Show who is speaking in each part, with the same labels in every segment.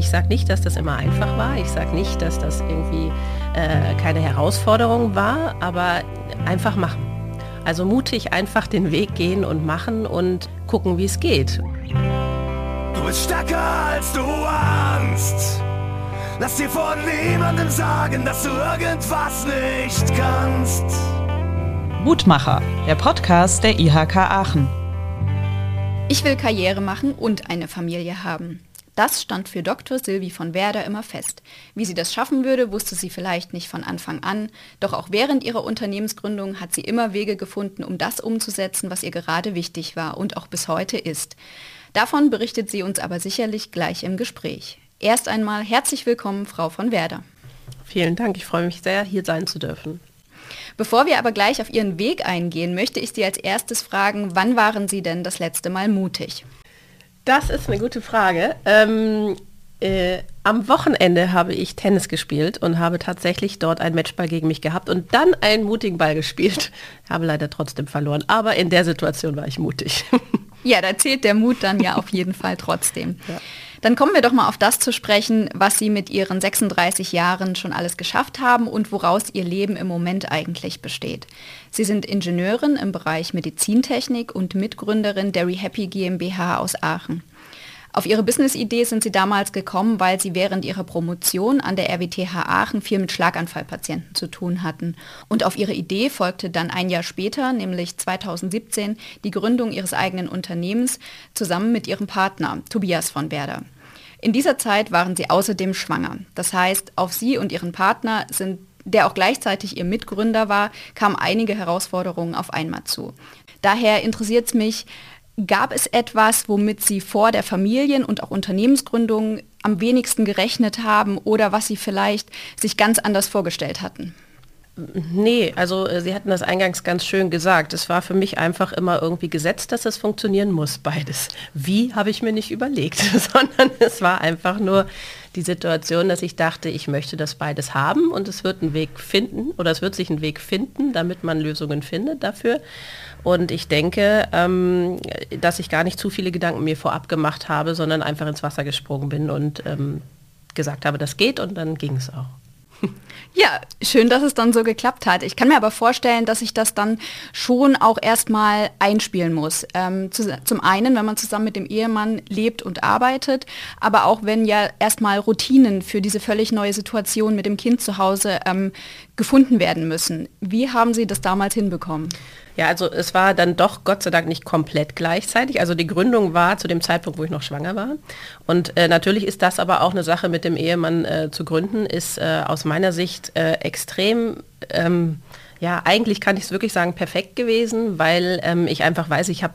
Speaker 1: ich sage nicht, dass das immer einfach war. Ich sage nicht, dass das irgendwie äh, keine Herausforderung war, aber einfach machen. Also mutig einfach den Weg gehen und machen und gucken, wie es geht.
Speaker 2: Du bist stärker als du ahnst. Lass dir von niemandem sagen, dass du irgendwas nicht kannst.
Speaker 3: Mutmacher, der Podcast der IHK Aachen.
Speaker 4: Ich will Karriere machen und eine Familie haben. Das stand für Dr. Silvi von Werder immer fest. Wie sie das schaffen würde, wusste sie vielleicht nicht von Anfang an, doch auch während ihrer Unternehmensgründung hat sie immer Wege gefunden, um das umzusetzen, was ihr gerade wichtig war und auch bis heute ist. Davon berichtet sie uns aber sicherlich gleich im Gespräch. Erst einmal herzlich willkommen, Frau von Werder.
Speaker 1: Vielen Dank, ich freue mich sehr, hier sein zu dürfen.
Speaker 4: Bevor wir aber gleich auf Ihren Weg eingehen, möchte ich Sie als erstes fragen, wann waren Sie denn das letzte Mal mutig?
Speaker 1: Das ist eine gute Frage. Ähm, äh, am Wochenende habe ich Tennis gespielt und habe tatsächlich dort einen Matchball gegen mich gehabt und dann einen mutigen Ball gespielt. Habe leider trotzdem verloren, aber in der Situation war ich mutig.
Speaker 4: Ja, da zählt der Mut dann ja auf jeden Fall trotzdem. Ja. Dann kommen wir doch mal auf das zu sprechen, was Sie mit Ihren 36 Jahren schon alles geschafft haben und woraus Ihr Leben im Moment eigentlich besteht. Sie sind Ingenieurin im Bereich Medizintechnik und Mitgründerin der ReHappy GmbH aus Aachen. Auf ihre Business-Idee sind sie damals gekommen, weil sie während ihrer Promotion an der RWTH Aachen viel mit Schlaganfallpatienten zu tun hatten. Und auf ihre Idee folgte dann ein Jahr später, nämlich 2017, die Gründung ihres eigenen Unternehmens zusammen mit ihrem Partner Tobias von Werder. In dieser Zeit waren sie außerdem schwanger. Das heißt, auf sie und ihren Partner sind der auch gleichzeitig ihr Mitgründer war, kamen einige Herausforderungen auf einmal zu. Daher interessiert es mich, Gab es etwas, womit Sie vor der Familien- und auch Unternehmensgründung am wenigsten gerechnet haben oder was Sie vielleicht sich ganz anders vorgestellt hatten?
Speaker 1: Nee, also äh, Sie hatten das eingangs ganz schön gesagt. Es war für mich einfach immer irgendwie gesetzt, dass es funktionieren muss, beides. Wie habe ich mir nicht überlegt, sondern es war einfach nur die Situation, dass ich dachte, ich möchte das beides haben und es wird einen Weg finden oder es wird sich einen Weg finden, damit man Lösungen findet dafür. Und ich denke, ähm, dass ich gar nicht zu viele Gedanken mir vorab gemacht habe, sondern einfach ins Wasser gesprungen bin und ähm, gesagt habe, das geht und dann ging es auch.
Speaker 4: Ja, schön, dass es dann so geklappt hat. Ich kann mir aber vorstellen, dass ich das dann schon auch erstmal einspielen muss. Ähm, zu, zum einen, wenn man zusammen mit dem Ehemann lebt und arbeitet, aber auch wenn ja erstmal Routinen für diese völlig neue Situation mit dem Kind zu Hause ähm, gefunden werden müssen. Wie haben Sie das damals hinbekommen?
Speaker 1: Ja, also es war dann doch Gott sei Dank nicht komplett gleichzeitig. Also die Gründung war zu dem Zeitpunkt, wo ich noch schwanger war. Und äh, natürlich ist das aber auch eine Sache mit dem Ehemann äh, zu gründen, ist äh, aus meiner Sicht äh, extrem... Ähm, ja, eigentlich kann ich es wirklich sagen, perfekt gewesen, weil ähm, ich einfach weiß, ich habe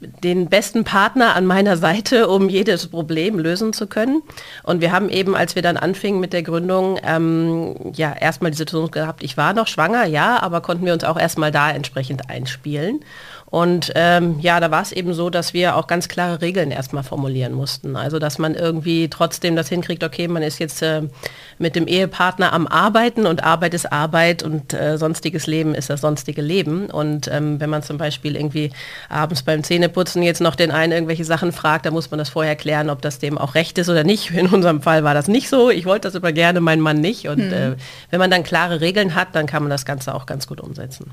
Speaker 1: den besten Partner an meiner Seite, um jedes Problem lösen zu können. Und wir haben eben, als wir dann anfingen mit der Gründung, ähm, ja, erstmal die Situation gehabt, ich war noch schwanger, ja, aber konnten wir uns auch erstmal da entsprechend einspielen. Und ähm, ja, da war es eben so, dass wir auch ganz klare Regeln erstmal formulieren mussten. Also dass man irgendwie trotzdem das hinkriegt, okay, man ist jetzt äh, mit dem Ehepartner am Arbeiten und Arbeit ist Arbeit und äh, sonstiges Leben ist das sonstige Leben. Und ähm, wenn man zum Beispiel irgendwie abends beim Zähneputzen jetzt noch den einen irgendwelche Sachen fragt, dann muss man das vorher klären, ob das dem auch recht ist oder nicht. In unserem Fall war das nicht so. Ich wollte das aber gerne, mein Mann nicht. Und hm. äh, wenn man dann klare Regeln hat, dann kann man das Ganze auch ganz gut umsetzen.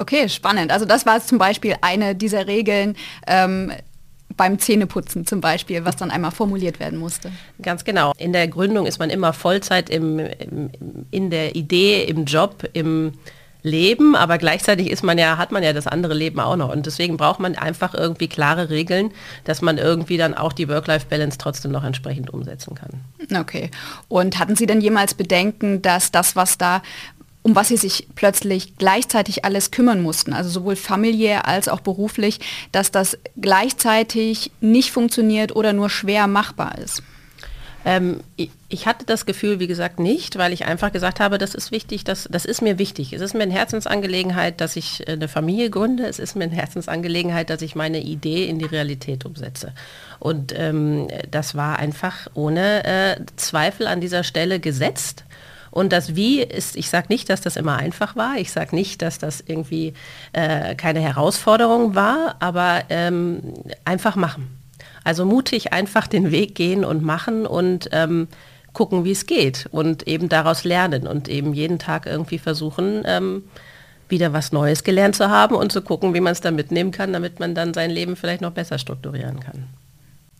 Speaker 4: Okay, spannend. Also das war zum Beispiel eine dieser Regeln. Ähm, beim Zähneputzen zum Beispiel, was dann einmal formuliert werden musste.
Speaker 1: Ganz genau. In der Gründung ist man immer Vollzeit im, im, in der Idee, im Job, im Leben, aber gleichzeitig ist man ja, hat man ja das andere Leben auch noch. Und deswegen braucht man einfach irgendwie klare Regeln, dass man irgendwie dann auch die Work-Life-Balance trotzdem noch entsprechend umsetzen kann.
Speaker 4: Okay. Und hatten Sie denn jemals Bedenken, dass das, was da um was sie sich plötzlich gleichzeitig alles kümmern mussten, also sowohl familiär als auch beruflich, dass das gleichzeitig nicht funktioniert oder nur schwer machbar ist?
Speaker 1: Ähm, ich hatte das Gefühl, wie gesagt, nicht, weil ich einfach gesagt habe, das ist wichtig, das, das ist mir wichtig. Es ist mir eine Herzensangelegenheit, dass ich eine Familie gründe. Es ist mir eine Herzensangelegenheit, dass ich meine Idee in die Realität umsetze. Und ähm, das war einfach ohne äh, Zweifel an dieser Stelle gesetzt. Und das Wie ist, ich sage nicht, dass das immer einfach war, ich sage nicht, dass das irgendwie äh, keine Herausforderung war, aber ähm, einfach machen. Also mutig einfach den Weg gehen und machen und ähm, gucken, wie es geht und eben daraus lernen und eben jeden Tag irgendwie versuchen, ähm, wieder was Neues gelernt zu haben und zu gucken, wie man es dann mitnehmen kann, damit man dann sein Leben vielleicht noch besser strukturieren kann.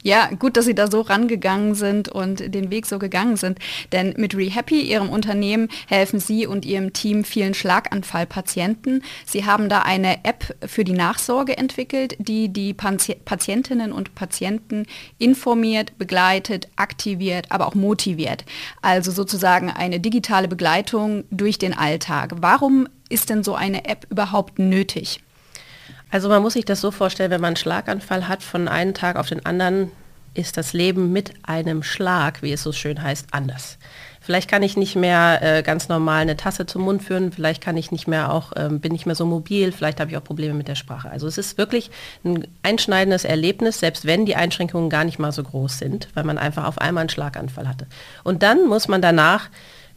Speaker 4: Ja, gut, dass Sie da so rangegangen sind und den Weg so gegangen sind. Denn mit ReHappy, Ihrem Unternehmen, helfen Sie und Ihrem Team vielen Schlaganfallpatienten. Sie haben da eine App für die Nachsorge entwickelt, die die Patientinnen und Patienten informiert, begleitet, aktiviert, aber auch motiviert. Also sozusagen eine digitale Begleitung durch den Alltag. Warum ist denn so eine App überhaupt nötig?
Speaker 1: Also man muss sich das so vorstellen, wenn man einen Schlaganfall hat, von einem Tag auf den anderen ist das Leben mit einem Schlag, wie es so schön heißt, anders. Vielleicht kann ich nicht mehr äh, ganz normal eine Tasse zum Mund führen, vielleicht kann ich nicht mehr auch, ähm, bin nicht mehr so mobil, vielleicht habe ich auch Probleme mit der Sprache. Also es ist wirklich ein einschneidendes Erlebnis, selbst wenn die Einschränkungen gar nicht mal so groß sind, weil man einfach auf einmal einen Schlaganfall hatte. Und dann muss man danach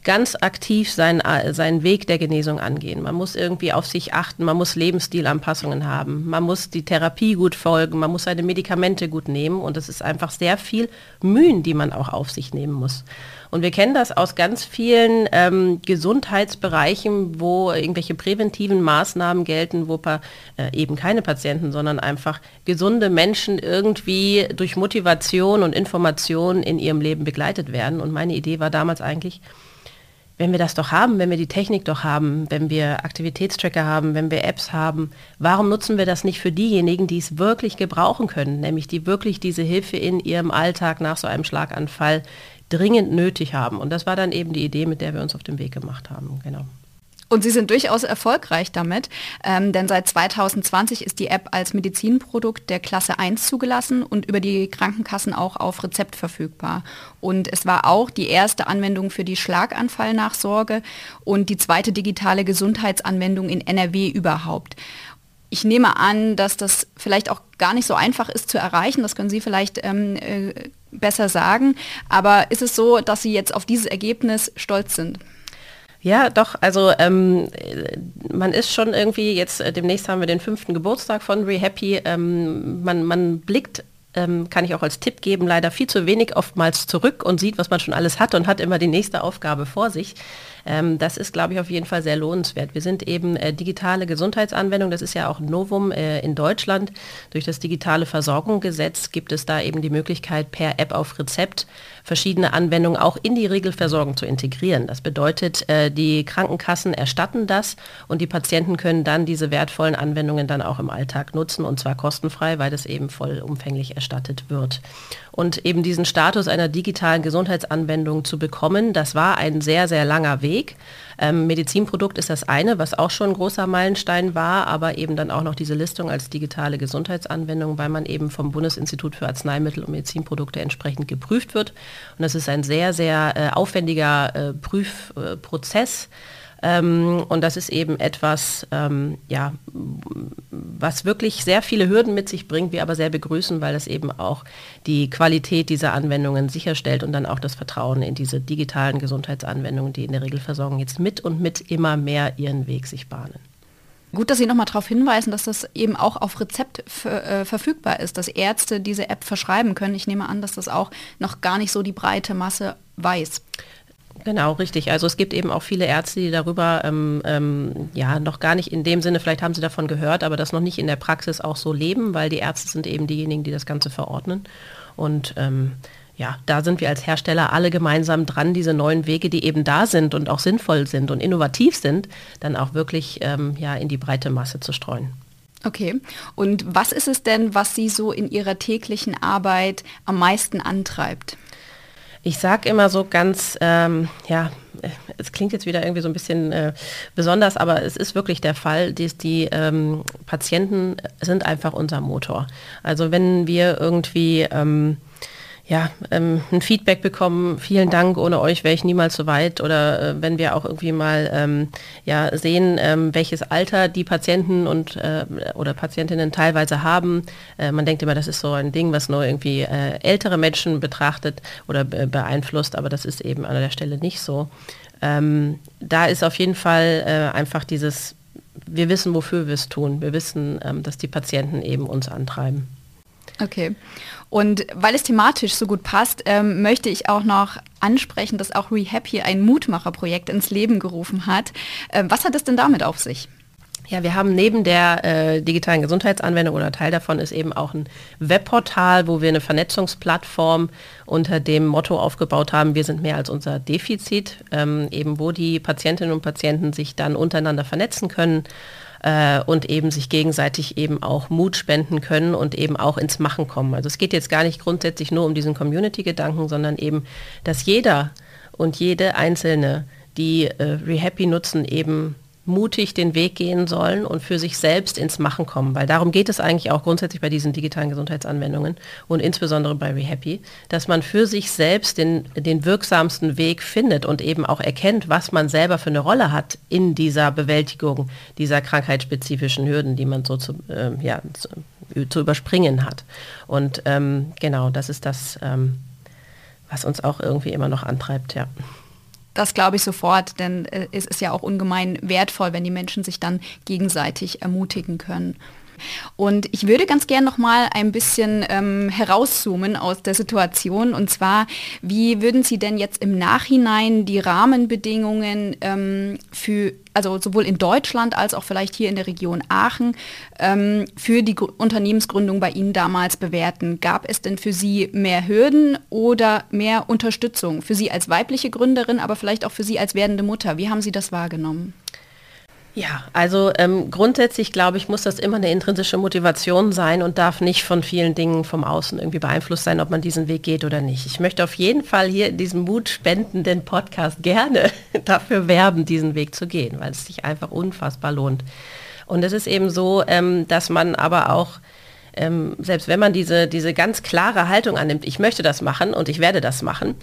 Speaker 1: ganz aktiv seinen, seinen Weg der Genesung angehen. Man muss irgendwie auf sich achten, man muss Lebensstilanpassungen haben, man muss die Therapie gut folgen, man muss seine Medikamente gut nehmen und es ist einfach sehr viel Mühen, die man auch auf sich nehmen muss. Und wir kennen das aus ganz vielen ähm, Gesundheitsbereichen, wo irgendwelche präventiven Maßnahmen gelten, wo pa äh, eben keine Patienten, sondern einfach gesunde Menschen irgendwie durch Motivation und Information in ihrem Leben begleitet werden. Und meine Idee war damals eigentlich, wenn wir das doch haben, wenn wir die Technik doch haben, wenn wir Aktivitätstracker haben, wenn wir Apps haben, warum nutzen wir das nicht für diejenigen, die es wirklich gebrauchen können, nämlich die wirklich diese Hilfe in ihrem Alltag nach so einem Schlaganfall dringend nötig haben. Und das war dann eben die Idee, mit der wir uns auf den Weg gemacht haben. Genau.
Speaker 4: Und sie sind durchaus erfolgreich damit, ähm, denn seit 2020 ist die App als Medizinprodukt der Klasse 1 zugelassen und über die Krankenkassen auch auf Rezept verfügbar. Und es war auch die erste Anwendung für die Schlaganfallnachsorge und die zweite digitale Gesundheitsanwendung in NRW überhaupt. Ich nehme an, dass das vielleicht auch gar nicht so einfach ist zu erreichen. Das können Sie vielleicht ähm, äh, besser sagen. Aber ist es so, dass Sie jetzt auf dieses Ergebnis stolz sind?
Speaker 1: Ja, doch, also ähm, man ist schon irgendwie, jetzt äh, demnächst haben wir den fünften Geburtstag von ReHappy, ähm, man, man blickt ähm, kann ich auch als Tipp geben, leider viel zu wenig oftmals zurück und sieht, was man schon alles hat und hat immer die nächste Aufgabe vor sich. Ähm, das ist, glaube ich, auf jeden Fall sehr lohnenswert. Wir sind eben äh, digitale Gesundheitsanwendung, das ist ja auch Novum äh, in Deutschland. Durch das digitale Versorgungsgesetz gibt es da eben die Möglichkeit, per App auf Rezept verschiedene Anwendungen auch in die Regelversorgung zu integrieren. Das bedeutet, äh, die Krankenkassen erstatten das und die Patienten können dann diese wertvollen Anwendungen dann auch im Alltag nutzen und zwar kostenfrei, weil das eben vollumfänglich erstattet wird. Und eben diesen Status einer digitalen Gesundheitsanwendung zu bekommen, das war ein sehr, sehr langer Weg. Ähm, Medizinprodukt ist das eine, was auch schon ein großer Meilenstein war, aber eben dann auch noch diese Listung als digitale Gesundheitsanwendung, weil man eben vom Bundesinstitut für Arzneimittel und Medizinprodukte entsprechend geprüft wird. Und das ist ein sehr, sehr äh, aufwendiger äh, Prüfprozess. Ähm, und das ist eben etwas, ähm, ja, was wirklich sehr viele Hürden mit sich bringt, wir aber sehr begrüßen, weil das eben auch die Qualität dieser Anwendungen sicherstellt und dann auch das Vertrauen in diese digitalen Gesundheitsanwendungen, die in der Regelversorgung jetzt mit und mit immer mehr ihren Weg sich bahnen.
Speaker 4: Gut, dass Sie nochmal darauf hinweisen, dass das eben auch auf Rezept äh, verfügbar ist, dass Ärzte diese App verschreiben können. Ich nehme an, dass das auch noch gar nicht so die breite Masse weiß.
Speaker 1: Genau, richtig. Also es gibt eben auch viele Ärzte, die darüber ähm, ähm, ja noch gar nicht in dem Sinne, vielleicht haben sie davon gehört, aber das noch nicht in der Praxis auch so leben, weil die Ärzte sind eben diejenigen, die das Ganze verordnen. Und ähm, ja, da sind wir als Hersteller alle gemeinsam dran, diese neuen Wege, die eben da sind und auch sinnvoll sind und innovativ sind, dann auch wirklich ähm, ja, in die breite Masse zu streuen.
Speaker 4: Okay. Und was ist es denn, was Sie so in Ihrer täglichen Arbeit am meisten antreibt?
Speaker 1: Ich sage immer so ganz, ähm, ja, es klingt jetzt wieder irgendwie so ein bisschen äh, besonders, aber es ist wirklich der Fall, dass die ähm, Patienten sind einfach unser Motor. Also wenn wir irgendwie ähm, ja, ähm, ein Feedback bekommen, vielen Dank, ohne euch wäre ich niemals so weit. Oder äh, wenn wir auch irgendwie mal ähm, ja, sehen, ähm, welches Alter die Patienten und äh, oder Patientinnen teilweise haben. Äh, man denkt immer, das ist so ein Ding, was nur irgendwie äh, ältere Menschen betrachtet oder beeinflusst, aber das ist eben an der Stelle nicht so. Ähm, da ist auf jeden Fall äh, einfach dieses, wir wissen, wofür wir es tun. Wir wissen, ähm, dass die Patienten eben uns antreiben.
Speaker 4: Okay. Und weil es thematisch so gut passt, ähm, möchte ich auch noch ansprechen, dass auch Rehab hier ein Mutmacherprojekt ins Leben gerufen hat. Ähm, was hat es denn damit auf sich?
Speaker 1: Ja, wir haben neben der äh, digitalen Gesundheitsanwendung oder Teil davon ist eben auch ein Webportal, wo wir eine Vernetzungsplattform unter dem Motto aufgebaut haben, wir sind mehr als unser Defizit, ähm, eben wo die Patientinnen und Patienten sich dann untereinander vernetzen können äh, und eben sich gegenseitig eben auch Mut spenden können und eben auch ins Machen kommen. Also es geht jetzt gar nicht grundsätzlich nur um diesen Community-Gedanken, sondern eben, dass jeder und jede Einzelne, die äh, Rehappy nutzen, eben mutig den Weg gehen sollen und für sich selbst ins Machen kommen, weil darum geht es eigentlich auch grundsätzlich bei diesen digitalen Gesundheitsanwendungen und insbesondere bei ReHappy, dass man für sich selbst den, den wirksamsten Weg findet und eben auch erkennt, was man selber für eine Rolle hat in dieser Bewältigung dieser krankheitsspezifischen Hürden, die man so zu, äh, ja, zu, zu, überspringen hat. Und ähm, genau, das ist das, ähm, was uns auch irgendwie immer noch antreibt, ja.
Speaker 4: Das glaube ich sofort, denn äh, es ist ja auch ungemein wertvoll, wenn die Menschen sich dann gegenseitig ermutigen können. Und ich würde ganz gern noch mal ein bisschen ähm, herauszoomen aus der Situation. Und zwar, wie würden Sie denn jetzt im Nachhinein die Rahmenbedingungen ähm, für, also sowohl in Deutschland als auch vielleicht hier in der Region Aachen, ähm, für die Gr Unternehmensgründung bei Ihnen damals bewerten? Gab es denn für Sie mehr Hürden oder mehr Unterstützung? Für Sie als weibliche Gründerin, aber vielleicht auch für Sie als werdende Mutter. Wie haben Sie das wahrgenommen?
Speaker 1: Ja, also ähm, grundsätzlich glaube ich, muss das immer eine intrinsische Motivation sein und darf nicht von vielen Dingen vom Außen irgendwie beeinflusst sein, ob man diesen Weg geht oder nicht. Ich möchte auf jeden Fall hier in diesem mutspendenden Podcast gerne dafür werben, diesen Weg zu gehen, weil es sich einfach unfassbar lohnt. Und es ist eben so, ähm, dass man aber auch ähm, selbst wenn man diese, diese ganz klare Haltung annimmt, ich möchte das machen und ich werde das machen,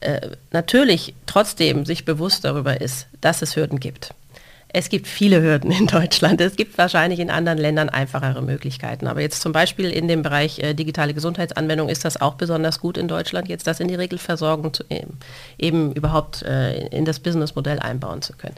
Speaker 1: äh, natürlich trotzdem sich bewusst darüber ist, dass es Hürden gibt. Es gibt viele Hürden in Deutschland. Es gibt wahrscheinlich in anderen Ländern einfachere Möglichkeiten. Aber jetzt zum Beispiel in dem Bereich äh, digitale Gesundheitsanwendung ist das auch besonders gut in Deutschland, jetzt das in die Regelversorgung zu, eben, eben überhaupt äh, in das Businessmodell einbauen zu können.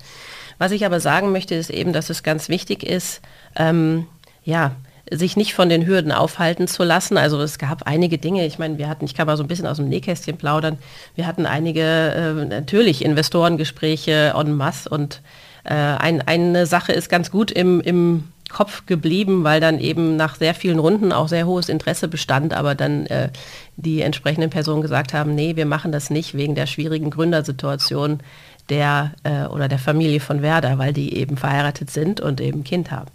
Speaker 1: Was ich aber sagen möchte, ist eben, dass es ganz wichtig ist, ähm, ja, sich nicht von den Hürden aufhalten zu lassen. Also es gab einige Dinge, ich meine, wir hatten, ich kann mal so ein bisschen aus dem Nähkästchen plaudern, wir hatten einige äh, natürlich Investorengespräche en masse und äh, ein, eine Sache ist ganz gut im, im Kopf geblieben, weil dann eben nach sehr vielen Runden auch sehr hohes Interesse bestand, aber dann äh, die entsprechenden Personen gesagt haben, nee, wir machen das nicht wegen der schwierigen Gründersituation der äh, oder der Familie von Werder, weil die eben verheiratet sind und eben Kind haben.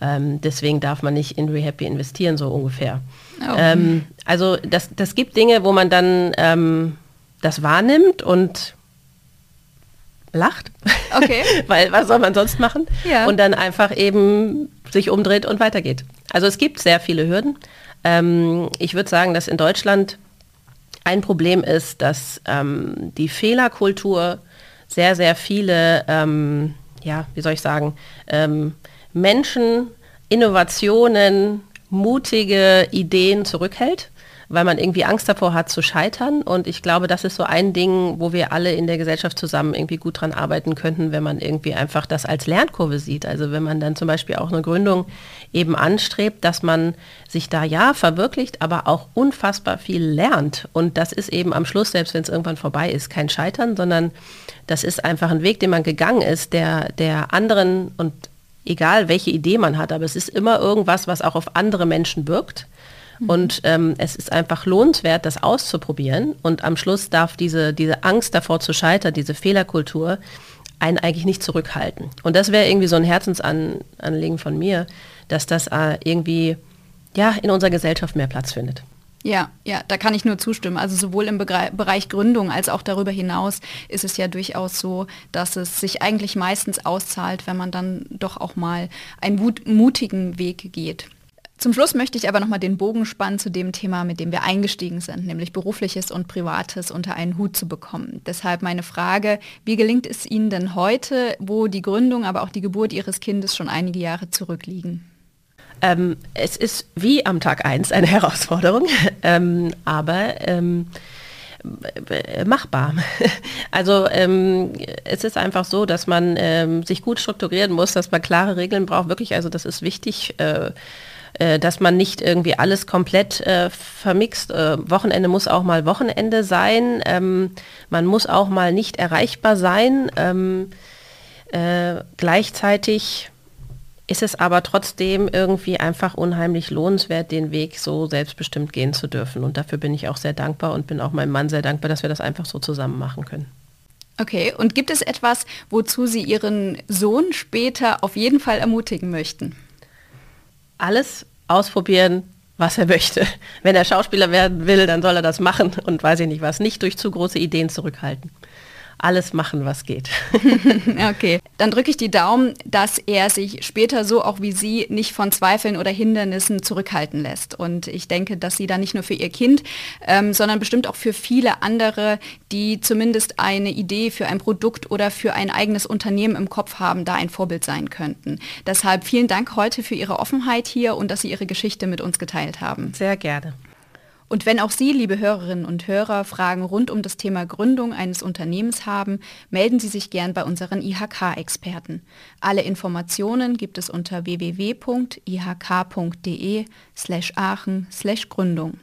Speaker 1: Ähm, deswegen darf man nicht in Rehappy investieren, so ungefähr. Oh. Ähm, also das, das gibt Dinge, wo man dann ähm, das wahrnimmt und lacht. Okay. Weil was soll man sonst machen? Ja. Und dann einfach eben sich umdreht und weitergeht. Also es gibt sehr viele Hürden. Ähm, ich würde sagen, dass in Deutschland ein Problem ist, dass ähm, die Fehlerkultur sehr, sehr viele, ähm, ja, wie soll ich sagen, ähm, Menschen, Innovationen, mutige Ideen zurückhält weil man irgendwie Angst davor hat zu scheitern. Und ich glaube, das ist so ein Ding, wo wir alle in der Gesellschaft zusammen irgendwie gut dran arbeiten könnten, wenn man irgendwie einfach das als Lernkurve sieht. Also wenn man dann zum Beispiel auch eine Gründung eben anstrebt, dass man sich da ja verwirklicht, aber auch unfassbar viel lernt. Und das ist eben am Schluss, selbst wenn es irgendwann vorbei ist, kein Scheitern, sondern das ist einfach ein Weg, den man gegangen ist, der, der anderen und egal welche Idee man hat, aber es ist immer irgendwas, was auch auf andere Menschen wirkt Mhm. Und ähm, es ist einfach lohnenswert, das auszuprobieren. Und am Schluss darf diese, diese Angst davor zu scheitern, diese Fehlerkultur, einen eigentlich nicht zurückhalten. Und das wäre irgendwie so ein Herzensanliegen von mir, dass das äh, irgendwie ja, in unserer Gesellschaft mehr Platz findet.
Speaker 4: Ja, ja, da kann ich nur zustimmen. Also sowohl im Bereich Gründung als auch darüber hinaus ist es ja durchaus so, dass es sich eigentlich meistens auszahlt, wenn man dann doch auch mal einen mutigen Weg geht. Zum Schluss möchte ich aber nochmal den Bogen spannen zu dem Thema, mit dem wir eingestiegen sind, nämlich berufliches und privates unter einen Hut zu bekommen. Deshalb meine Frage, wie gelingt es Ihnen denn heute, wo die Gründung, aber auch die Geburt Ihres Kindes schon einige Jahre zurückliegen?
Speaker 1: Ähm, es ist wie am Tag 1 eine Herausforderung, ähm, aber ähm, machbar. Also ähm, es ist einfach so, dass man ähm, sich gut strukturieren muss, dass man klare Regeln braucht. Wirklich, also das ist wichtig. Äh, äh, dass man nicht irgendwie alles komplett äh, vermixt. Äh, Wochenende muss auch mal Wochenende sein. Ähm, man muss auch mal nicht erreichbar sein. Ähm, äh, gleichzeitig ist es aber trotzdem irgendwie einfach unheimlich lohnenswert, den Weg so selbstbestimmt gehen zu dürfen. Und dafür bin ich auch sehr dankbar und bin auch meinem Mann sehr dankbar, dass wir das einfach so zusammen machen können.
Speaker 4: Okay, und gibt es etwas, wozu Sie Ihren Sohn später auf jeden Fall ermutigen möchten?
Speaker 1: Alles ausprobieren, was er möchte. Wenn er Schauspieler werden will, dann soll er das machen und weiß ich nicht was, nicht durch zu große Ideen zurückhalten alles machen, was geht.
Speaker 4: okay, dann drücke ich die Daumen, dass er sich später so auch wie Sie nicht von Zweifeln oder Hindernissen zurückhalten lässt. Und ich denke, dass Sie da nicht nur für Ihr Kind, ähm, sondern bestimmt auch für viele andere, die zumindest eine Idee für ein Produkt oder für ein eigenes Unternehmen im Kopf haben, da ein Vorbild sein könnten. Deshalb vielen Dank heute für Ihre Offenheit hier und dass Sie Ihre Geschichte mit uns geteilt haben.
Speaker 1: Sehr gerne.
Speaker 4: Und wenn auch Sie, liebe Hörerinnen und Hörer, Fragen rund um das Thema Gründung eines Unternehmens haben, melden Sie sich gern bei unseren IHK-Experten. Alle Informationen gibt es unter www.ihk.de slash Aachen slash Gründung.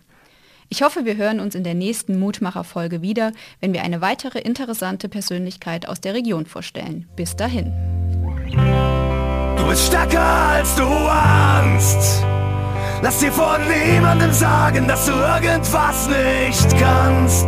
Speaker 4: Ich hoffe, wir hören uns in der nächsten Mutmacher-Folge wieder, wenn wir eine weitere interessante Persönlichkeit aus der Region vorstellen. Bis dahin.
Speaker 2: Du bist stärker als du ahnst. Lass dir von niemandem sagen, dass du irgendwas nicht kannst.